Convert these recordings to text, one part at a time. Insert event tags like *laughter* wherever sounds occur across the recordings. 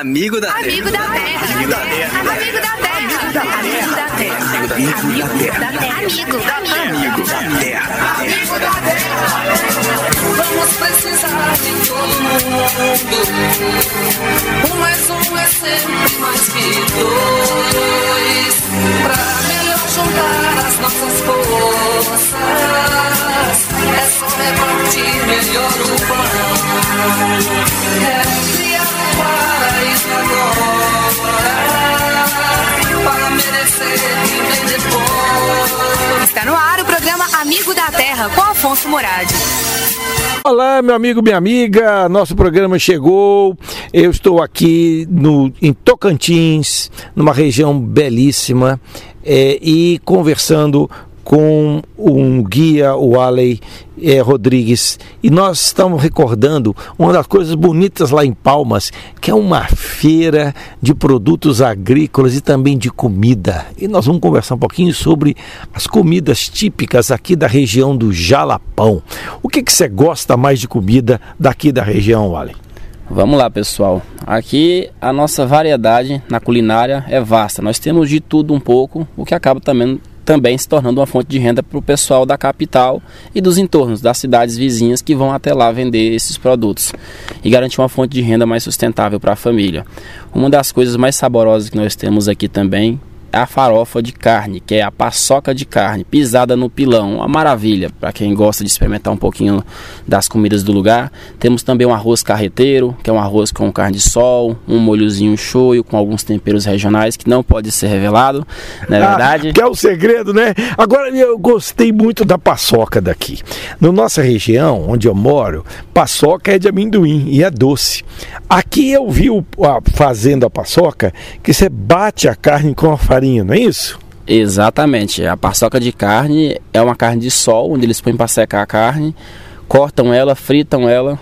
Amigo da Amigo Terra. Amigo da Terra. Amigo da Terra. Amigo da Terra. Amigo da Terra. Amigo da Terra. Amigo da Terra. Amigo da Terra. Vamos precisar de todo mundo. Um mais um é sempre mais que dois. Amigo da Terra com Afonso Moradi. Olá, meu amigo, minha amiga. Nosso programa chegou. Eu estou aqui no, em Tocantins, numa região belíssima, é, e conversando com um guia, o Alei é, Rodrigues. E nós estamos recordando uma das coisas bonitas lá em Palmas, que é uma feira de produtos agrícolas e também de comida. E nós vamos conversar um pouquinho sobre as comidas típicas aqui da região do Jalapão. O que, que você gosta mais de comida daqui da região, Alei? Vamos lá, pessoal. Aqui a nossa variedade na culinária é vasta. Nós temos de tudo um pouco, o que acaba também, também se tornando uma fonte de renda para o pessoal da capital e dos entornos, das cidades vizinhas que vão até lá vender esses produtos e garantir uma fonte de renda mais sustentável para a família. Uma das coisas mais saborosas que nós temos aqui também a farofa de carne, que é a paçoca de carne, pisada no pilão, uma maravilha para quem gosta de experimentar um pouquinho das comidas do lugar. Temos também um arroz carreteiro, que é um arroz com carne de sol, um molhozinho shoyu com alguns temperos regionais que não pode ser revelado, não é verdade? Ah, que é o segredo, né? Agora eu gostei muito da paçoca daqui. Na nossa região, onde eu moro, paçoca é de amendoim e é doce. Aqui eu vi o, a, fazendo a paçoca que você bate a carne com a farinha, não é isso? Exatamente. A paçoca de carne é uma carne de sol, onde eles põem para secar a carne, cortam ela, fritam ela,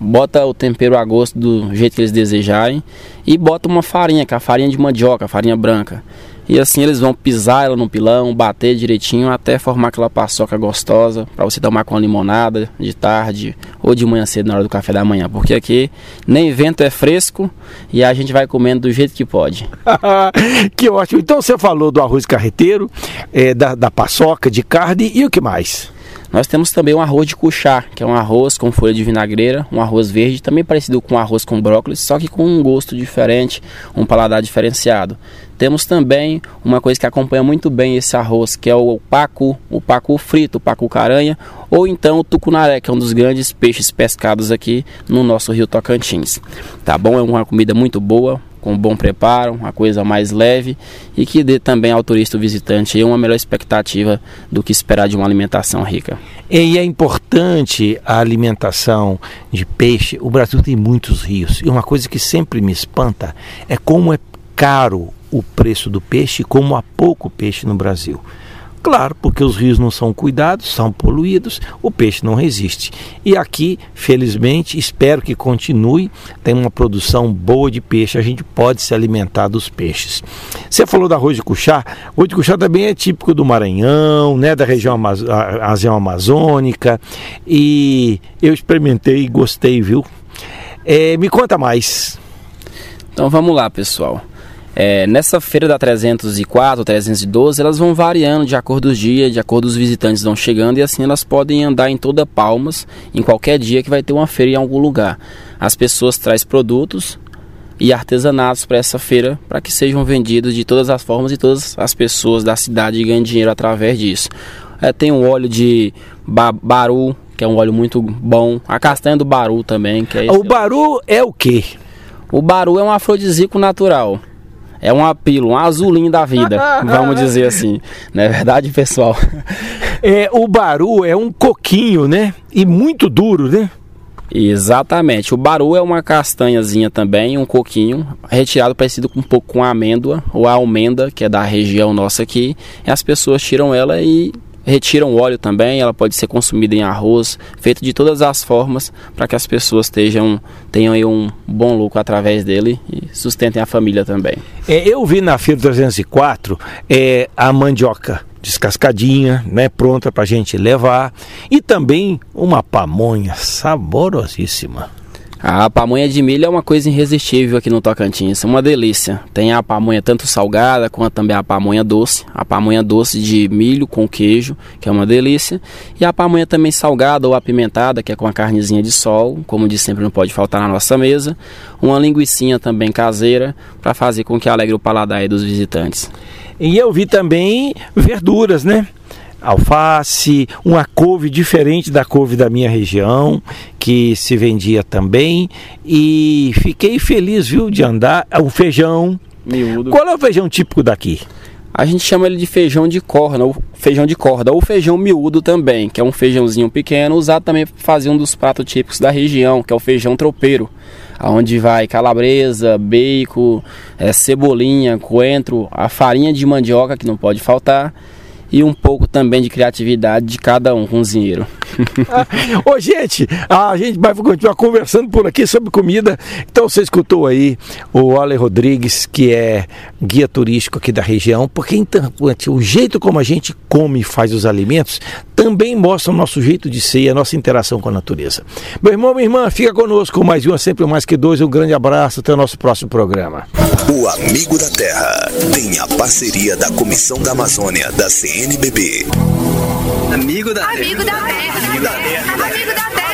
bota o tempero a gosto do jeito que eles desejarem e bota uma farinha, que é a farinha de mandioca, a farinha branca. E assim eles vão pisar ela no pilão, bater direitinho até formar aquela paçoca gostosa para você tomar com uma limonada de tarde ou de manhã cedo na hora do café da manhã, porque aqui nem vento é fresco e a gente vai comendo do jeito que pode. *laughs* que ótimo. Então você falou do arroz carreteiro, é, da, da paçoca de carne e o que mais? Nós temos também um arroz de cuchá, que é um arroz com folha de vinagreira, um arroz verde, também parecido com arroz com brócolis, só que com um gosto diferente, um paladar diferenciado. Temos também uma coisa que acompanha muito bem esse arroz, que é o pacu, o pacu frito, o pacu caranha, ou então o tucunaré, que é um dos grandes peixes pescados aqui no nosso rio Tocantins. Tá bom? É uma comida muito boa, com bom preparo, uma coisa mais leve e que dê também ao turista visitante uma melhor expectativa do que esperar de uma alimentação rica. E é importante a alimentação de peixe. O Brasil tem muitos rios e uma coisa que sempre me espanta é como é caro o preço do peixe e como há pouco peixe no Brasil. Claro, porque os rios não são cuidados, são poluídos, o peixe não resiste. E aqui, felizmente, espero que continue, tem uma produção boa de peixe, a gente pode se alimentar dos peixes. Você falou do arroz de cuchá, o de cuchá também é típico do Maranhão, né, da região amazônica, e eu experimentei e gostei, viu? É, me conta mais. Então vamos lá, pessoal. É, nessa feira da 304, 312, elas vão variando de acordo com os dias, de acordo com os visitantes vão chegando e assim elas podem andar em toda Palmas, em qualquer dia que vai ter uma feira em algum lugar. As pessoas trazem produtos e artesanatos para essa feira para que sejam vendidos de todas as formas e todas as pessoas da cidade ganhem dinheiro através disso. É, tem um óleo de ba baru, que é um óleo muito bom. A castanha do baru também. Que é o baru é o que? O baru é um afrodisíaco natural. É um apelo, um azulinho da vida, *laughs* vamos dizer assim. Não é verdade, pessoal? É, o baru é um coquinho, né? E muito duro, né? Exatamente. O baru é uma castanhazinha também, um coquinho, retirado parecido com um pouco com a amêndoa ou a almenda, que é da região nossa aqui. E as pessoas tiram ela e retiram o óleo também, ela pode ser consumida em arroz, feito de todas as formas para que as pessoas estejam, tenham um bom lucro através dele e sustentem a família também. É, eu vi na Feira 304 é, a mandioca descascadinha, né, pronta para a gente levar e também uma pamonha saborosíssima. A pamonha de milho é uma coisa irresistível aqui no Tocantins, uma delícia. Tem a pamonha tanto salgada quanto também a pamonha doce. A pamonha doce de milho com queijo, que é uma delícia. E a pamonha também salgada ou apimentada, que é com a carnezinha de sol, como de sempre não pode faltar na nossa mesa. Uma linguiçinha também caseira, para fazer com que alegre o paladar dos visitantes. E eu vi também verduras, né? Alface, uma couve diferente da couve da minha região, que se vendia também. E fiquei feliz, viu, de andar. O feijão. Miúdo. Qual é o feijão típico daqui? A gente chama ele de feijão de corda, ou feijão de corda, ou feijão miúdo também, que é um feijãozinho pequeno, usado também para fazer um dos pratos típicos da região, que é o feijão tropeiro, aonde vai calabresa, bacon, é, cebolinha, coentro, a farinha de mandioca que não pode faltar e um pouco também de criatividade de cada um cozinheiro. *laughs* Ô, gente, a gente vai continuar conversando por aqui sobre comida. Então você escutou aí o Ale Rodrigues, que é guia turístico aqui da região, porque então, o jeito como a gente come e faz os alimentos também mostra o nosso jeito de ser e a nossa interação com a natureza. Meu irmão, minha irmã, fica conosco mais uma, sempre mais que dois. Um grande abraço, até o nosso próximo programa. O Amigo da Terra tem a parceria da Comissão da Amazônia da CNBB. Amigo da Amigo da terra. Amigo da terra. Amigo da terra. Amigo da terra.